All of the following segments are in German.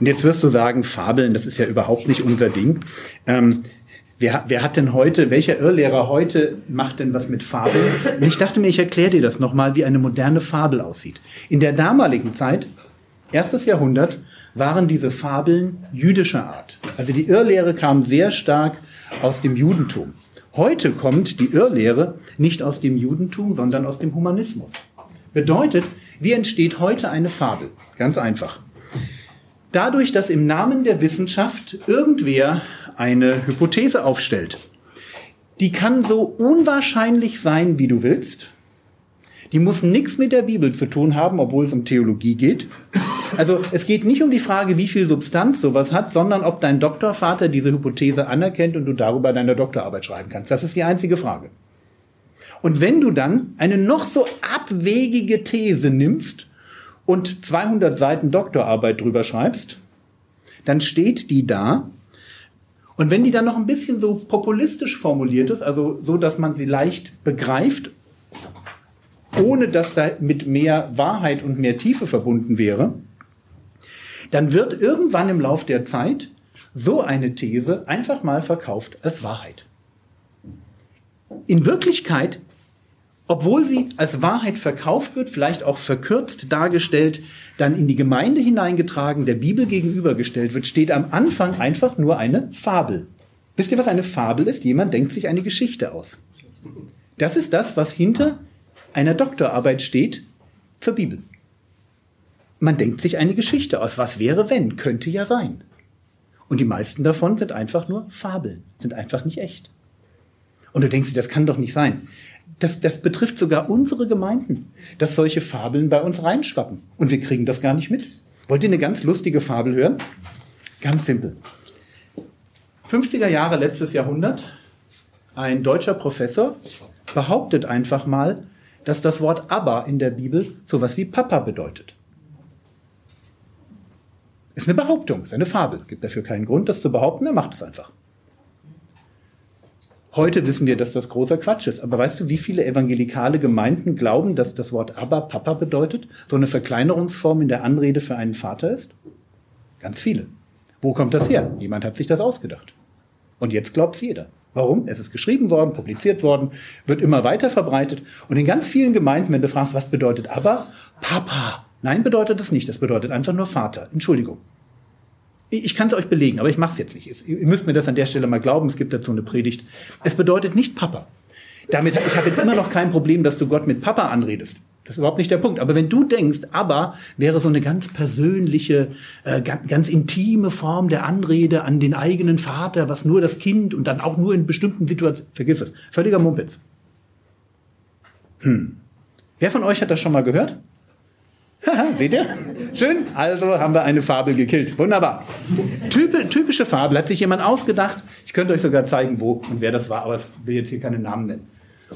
Und jetzt wirst du sagen, Fabeln, das ist ja überhaupt nicht unser Ding. Ähm, wer, wer hat denn heute, welcher Irrlehrer heute macht denn was mit Fabeln? Und ich dachte mir, ich erkläre dir das nochmal, wie eine moderne Fabel aussieht. In der damaligen Zeit, erstes Jahrhundert, waren diese Fabeln jüdischer Art. Also die Irrlehre kam sehr stark aus dem Judentum. Heute kommt die Irrlehre nicht aus dem Judentum, sondern aus dem Humanismus. Bedeutet, wie entsteht heute eine Fabel? Ganz einfach. Dadurch, dass im Namen der Wissenschaft irgendwer eine Hypothese aufstellt. Die kann so unwahrscheinlich sein, wie du willst. Die muss nichts mit der Bibel zu tun haben, obwohl es um Theologie geht. Also es geht nicht um die Frage, wie viel Substanz sowas hat, sondern ob dein Doktorvater diese Hypothese anerkennt und du darüber deine Doktorarbeit schreiben kannst. Das ist die einzige Frage. Und wenn du dann eine noch so abwegige These nimmst und 200 Seiten Doktorarbeit drüber schreibst, dann steht die da. Und wenn die dann noch ein bisschen so populistisch formuliert ist, also so, dass man sie leicht begreift, ohne dass da mit mehr Wahrheit und mehr Tiefe verbunden wäre, dann wird irgendwann im Lauf der Zeit so eine These einfach mal verkauft als Wahrheit. In Wirklichkeit obwohl sie als Wahrheit verkauft wird, vielleicht auch verkürzt dargestellt, dann in die Gemeinde hineingetragen, der Bibel gegenübergestellt wird, steht am Anfang einfach nur eine Fabel. Wisst ihr, was eine Fabel ist? Jemand denkt sich eine Geschichte aus. Das ist das, was hinter einer Doktorarbeit steht zur Bibel. Man denkt sich eine Geschichte aus. Was wäre, wenn? Könnte ja sein. Und die meisten davon sind einfach nur Fabeln, sind einfach nicht echt. Und du denkst dir, das kann doch nicht sein das, das betrifft sogar unsere Gemeinden, dass solche Fabeln bei uns reinschwappen. Und wir kriegen das gar nicht mit. Wollt ihr eine ganz lustige Fabel hören? Ganz simpel. 50er Jahre letztes Jahrhundert, ein deutscher Professor behauptet einfach mal, dass das Wort Abba in der Bibel sowas wie Papa bedeutet. Ist eine Behauptung, ist eine Fabel. Gibt dafür keinen Grund, das zu behaupten, er macht es einfach. Heute wissen wir, dass das großer Quatsch ist. Aber weißt du, wie viele evangelikale Gemeinden glauben, dass das Wort Abba Papa bedeutet? So eine Verkleinerungsform in der Anrede für einen Vater ist? Ganz viele. Wo kommt das her? Jemand hat sich das ausgedacht. Und jetzt glaubt es jeder. Warum? Es ist geschrieben worden, publiziert worden, wird immer weiter verbreitet. Und in ganz vielen Gemeinden, wenn du fragst, was bedeutet Abba? Papa. Nein, bedeutet das nicht. Das bedeutet einfach nur Vater. Entschuldigung. Ich kann es euch belegen, aber ich mache es jetzt nicht. Ihr müsst mir das an der Stelle mal glauben. Es gibt dazu eine Predigt. Es bedeutet nicht Papa. Damit, ich habe jetzt immer noch kein Problem, dass du Gott mit Papa anredest. Das ist überhaupt nicht der Punkt. Aber wenn du denkst, aber wäre so eine ganz persönliche, äh, ganz, ganz intime Form der Anrede an den eigenen Vater, was nur das Kind und dann auch nur in bestimmten Situationen, vergiss es. Völliger Mumpitz. Hm. Wer von euch hat das schon mal gehört? Seht ihr? Schön. Also haben wir eine Fabel gekillt. Wunderbar. Typ, typische Fabel hat sich jemand ausgedacht. Ich könnte euch sogar zeigen, wo und wer das war, aber ich will jetzt hier keine Namen nennen.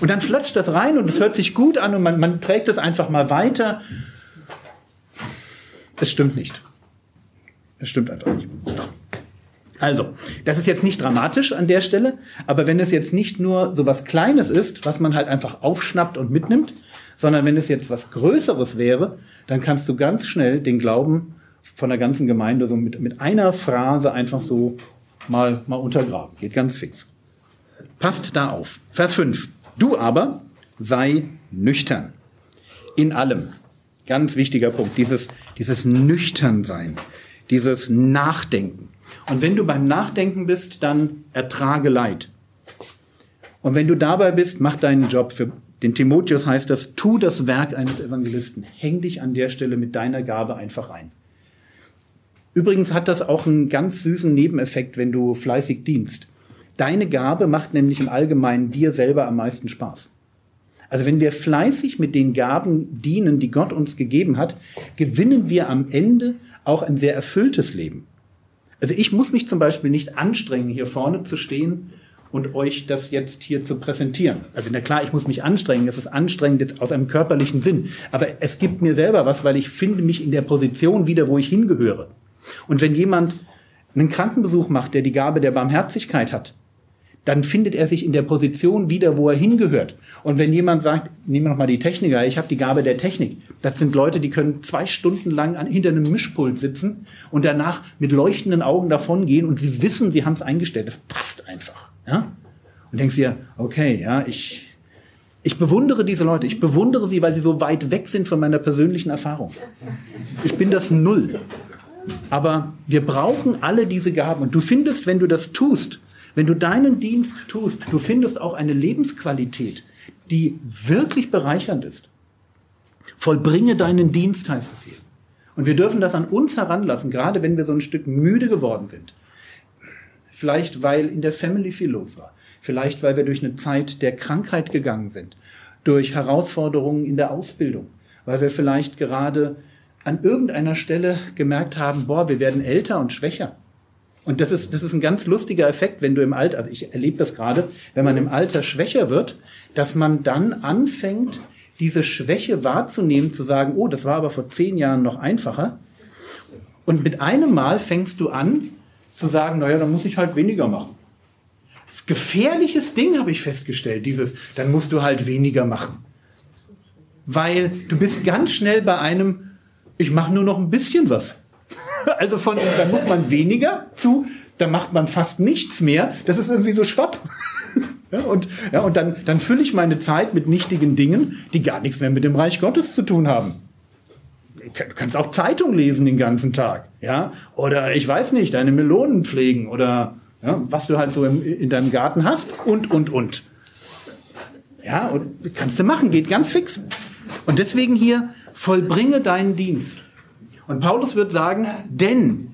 Und dann flutscht das rein und es hört sich gut an und man, man trägt es einfach mal weiter. Es stimmt nicht. Es stimmt einfach nicht. Also, das ist jetzt nicht dramatisch an der Stelle, aber wenn es jetzt nicht nur so was Kleines ist, was man halt einfach aufschnappt und mitnimmt, sondern wenn es jetzt was Größeres wäre, dann kannst du ganz schnell den Glauben von der ganzen Gemeinde so mit, mit einer Phrase einfach so mal, mal untergraben. Geht ganz fix. Passt da auf. Vers 5. Du aber sei nüchtern. In allem. Ganz wichtiger Punkt. Dieses, dieses Nüchternsein. Dieses Nachdenken. Und wenn du beim Nachdenken bist, dann ertrage Leid. Und wenn du dabei bist, mach deinen Job für den Timotheus heißt das, tu das Werk eines Evangelisten. Häng dich an der Stelle mit deiner Gabe einfach ein. Übrigens hat das auch einen ganz süßen Nebeneffekt, wenn du fleißig dienst. Deine Gabe macht nämlich im Allgemeinen dir selber am meisten Spaß. Also wenn wir fleißig mit den Gaben dienen, die Gott uns gegeben hat, gewinnen wir am Ende auch ein sehr erfülltes Leben. Also ich muss mich zum Beispiel nicht anstrengen, hier vorne zu stehen und euch das jetzt hier zu präsentieren. Also na klar, ich muss mich anstrengen, es ist anstrengend jetzt aus einem körperlichen Sinn, aber es gibt mir selber was, weil ich finde mich in der Position wieder, wo ich hingehöre. Und wenn jemand einen Krankenbesuch macht, der die Gabe der Barmherzigkeit hat, dann findet er sich in der Position wieder, wo er hingehört. Und wenn jemand sagt, nehmen wir nochmal die Techniker, ich habe die Gabe der Technik, das sind Leute, die können zwei Stunden lang an, hinter einem Mischpult sitzen und danach mit leuchtenden Augen davongehen und sie wissen, sie haben es eingestellt. Das passt einfach. Ja? Und denkst dir, okay, ja, ich, ich bewundere diese Leute. Ich bewundere sie, weil sie so weit weg sind von meiner persönlichen Erfahrung. Ich bin das Null. Aber wir brauchen alle diese Gaben. Und du findest, wenn du das tust, wenn du deinen Dienst tust, du findest auch eine Lebensqualität, die wirklich bereichernd ist. Vollbringe deinen Dienst, heißt es hier. Und wir dürfen das an uns heranlassen, gerade wenn wir so ein Stück müde geworden sind. Vielleicht, weil in der Family viel los war. Vielleicht, weil wir durch eine Zeit der Krankheit gegangen sind. Durch Herausforderungen in der Ausbildung. Weil wir vielleicht gerade an irgendeiner Stelle gemerkt haben, boah, wir werden älter und schwächer. Und das ist, das ist ein ganz lustiger Effekt, wenn du im Alter, also ich erlebe das gerade, wenn man im Alter schwächer wird, dass man dann anfängt, diese Schwäche wahrzunehmen, zu sagen, oh, das war aber vor zehn Jahren noch einfacher. Und mit einem Mal fängst du an zu sagen, naja, dann muss ich halt weniger machen. Gefährliches Ding habe ich festgestellt, dieses, dann musst du halt weniger machen. Weil du bist ganz schnell bei einem, ich mache nur noch ein bisschen was. Also von, dann muss man weniger zu, dann macht man fast nichts mehr. Das ist irgendwie so schwapp. Ja, und ja, und dann, dann fülle ich meine Zeit mit nichtigen Dingen, die gar nichts mehr mit dem Reich Gottes zu tun haben. Du kannst auch Zeitung lesen den ganzen Tag, ja, oder ich weiß nicht, deine Melonen pflegen oder ja, was du halt so im, in deinem Garten hast und und und. Ja, und kannst du machen, geht ganz fix. Und deswegen hier vollbringe deinen Dienst. Und Paulus wird sagen, denn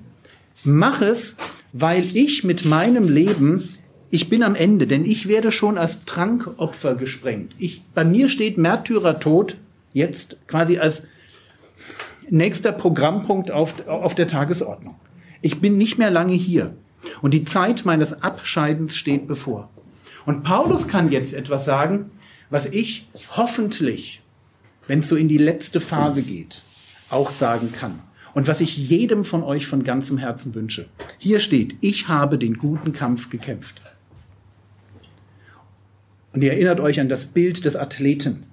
mach es, weil ich mit meinem Leben, ich bin am Ende, denn ich werde schon als Trankopfer gesprengt. Ich, bei mir steht Märtyrertod jetzt quasi als nächster Programmpunkt auf, auf der Tagesordnung. Ich bin nicht mehr lange hier. Und die Zeit meines Abscheidens steht bevor. Und Paulus kann jetzt etwas sagen, was ich hoffentlich, wenn es so in die letzte Phase geht, auch sagen kann. Und was ich jedem von euch von ganzem Herzen wünsche. Hier steht, ich habe den guten Kampf gekämpft. Und ihr erinnert euch an das Bild des Athleten.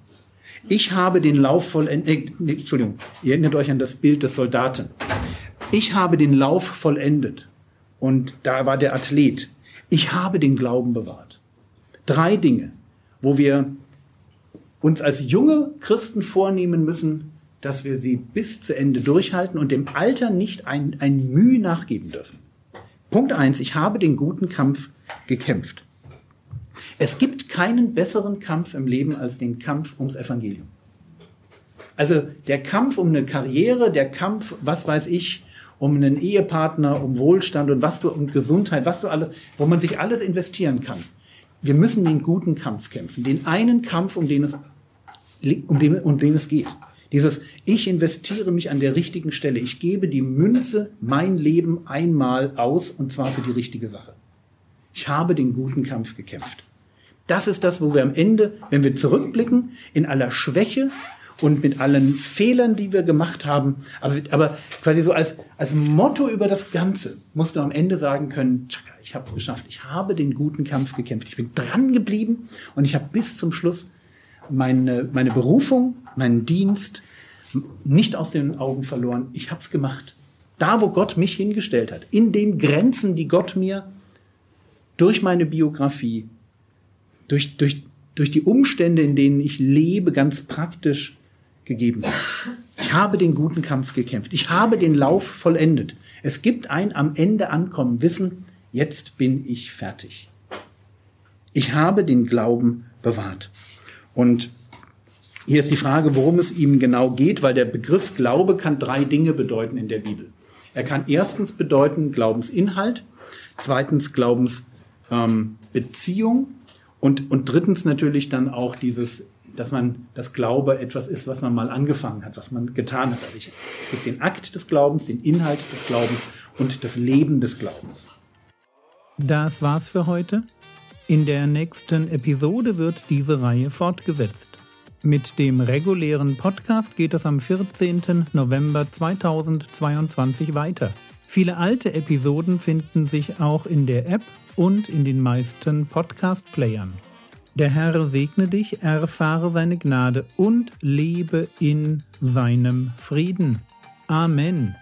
Ich habe den Lauf vollendet, nee, Entschuldigung, ihr erinnert euch an das Bild des Soldaten. Ich habe den Lauf vollendet. Und da war der Athlet. Ich habe den Glauben bewahrt. Drei Dinge, wo wir uns als junge Christen vornehmen müssen, dass wir sie bis zu Ende durchhalten und dem Alter nicht ein, ein Mühe nachgeben dürfen. Punkt eins: Ich habe den guten Kampf gekämpft. Es gibt keinen besseren Kampf im Leben als den Kampf ums Evangelium. Also der Kampf um eine Karriere, der Kampf, was weiß ich, um einen Ehepartner, um Wohlstand und was du um Gesundheit, was du alles, wo man sich alles investieren kann. Wir müssen den guten Kampf kämpfen, den einen Kampf, um den es, um den, um den es geht. Dieses, ich investiere mich an der richtigen Stelle. Ich gebe die Münze, mein Leben einmal aus und zwar für die richtige Sache. Ich habe den guten Kampf gekämpft. Das ist das, wo wir am Ende, wenn wir zurückblicken, in aller Schwäche und mit allen Fehlern, die wir gemacht haben, aber, aber quasi so als, als Motto über das Ganze, musst du am Ende sagen können, tschakka, ich habe es geschafft, ich habe den guten Kampf gekämpft, ich bin dran geblieben und ich habe bis zum Schluss meine, meine Berufung, meinen Dienst nicht aus den Augen verloren. Ich habe es gemacht. Da, wo Gott mich hingestellt hat, in den Grenzen, die Gott mir durch meine Biografie, durch, durch, durch die Umstände, in denen ich lebe, ganz praktisch gegeben. Ich habe den guten Kampf gekämpft. Ich habe den Lauf vollendet. Es gibt ein am Ende ankommen, Wissen, jetzt bin ich fertig. Ich habe den Glauben bewahrt. Und hier ist die Frage, worum es ihm genau geht, weil der Begriff Glaube kann drei Dinge bedeuten in der Bibel. Er kann erstens bedeuten Glaubensinhalt, zweitens Glaubensbeziehung ähm, und, und drittens natürlich dann auch dieses, dass man das Glaube etwas ist, was man mal angefangen hat, was man getan hat. Also ich, es gibt den Akt des Glaubens, den Inhalt des Glaubens und das Leben des Glaubens. Das war's für heute. In der nächsten Episode wird diese Reihe fortgesetzt. Mit dem regulären Podcast geht es am 14. November 2022 weiter. Viele alte Episoden finden sich auch in der App und in den meisten Podcast-Playern. Der Herr segne dich, erfahre seine Gnade und lebe in seinem Frieden. Amen.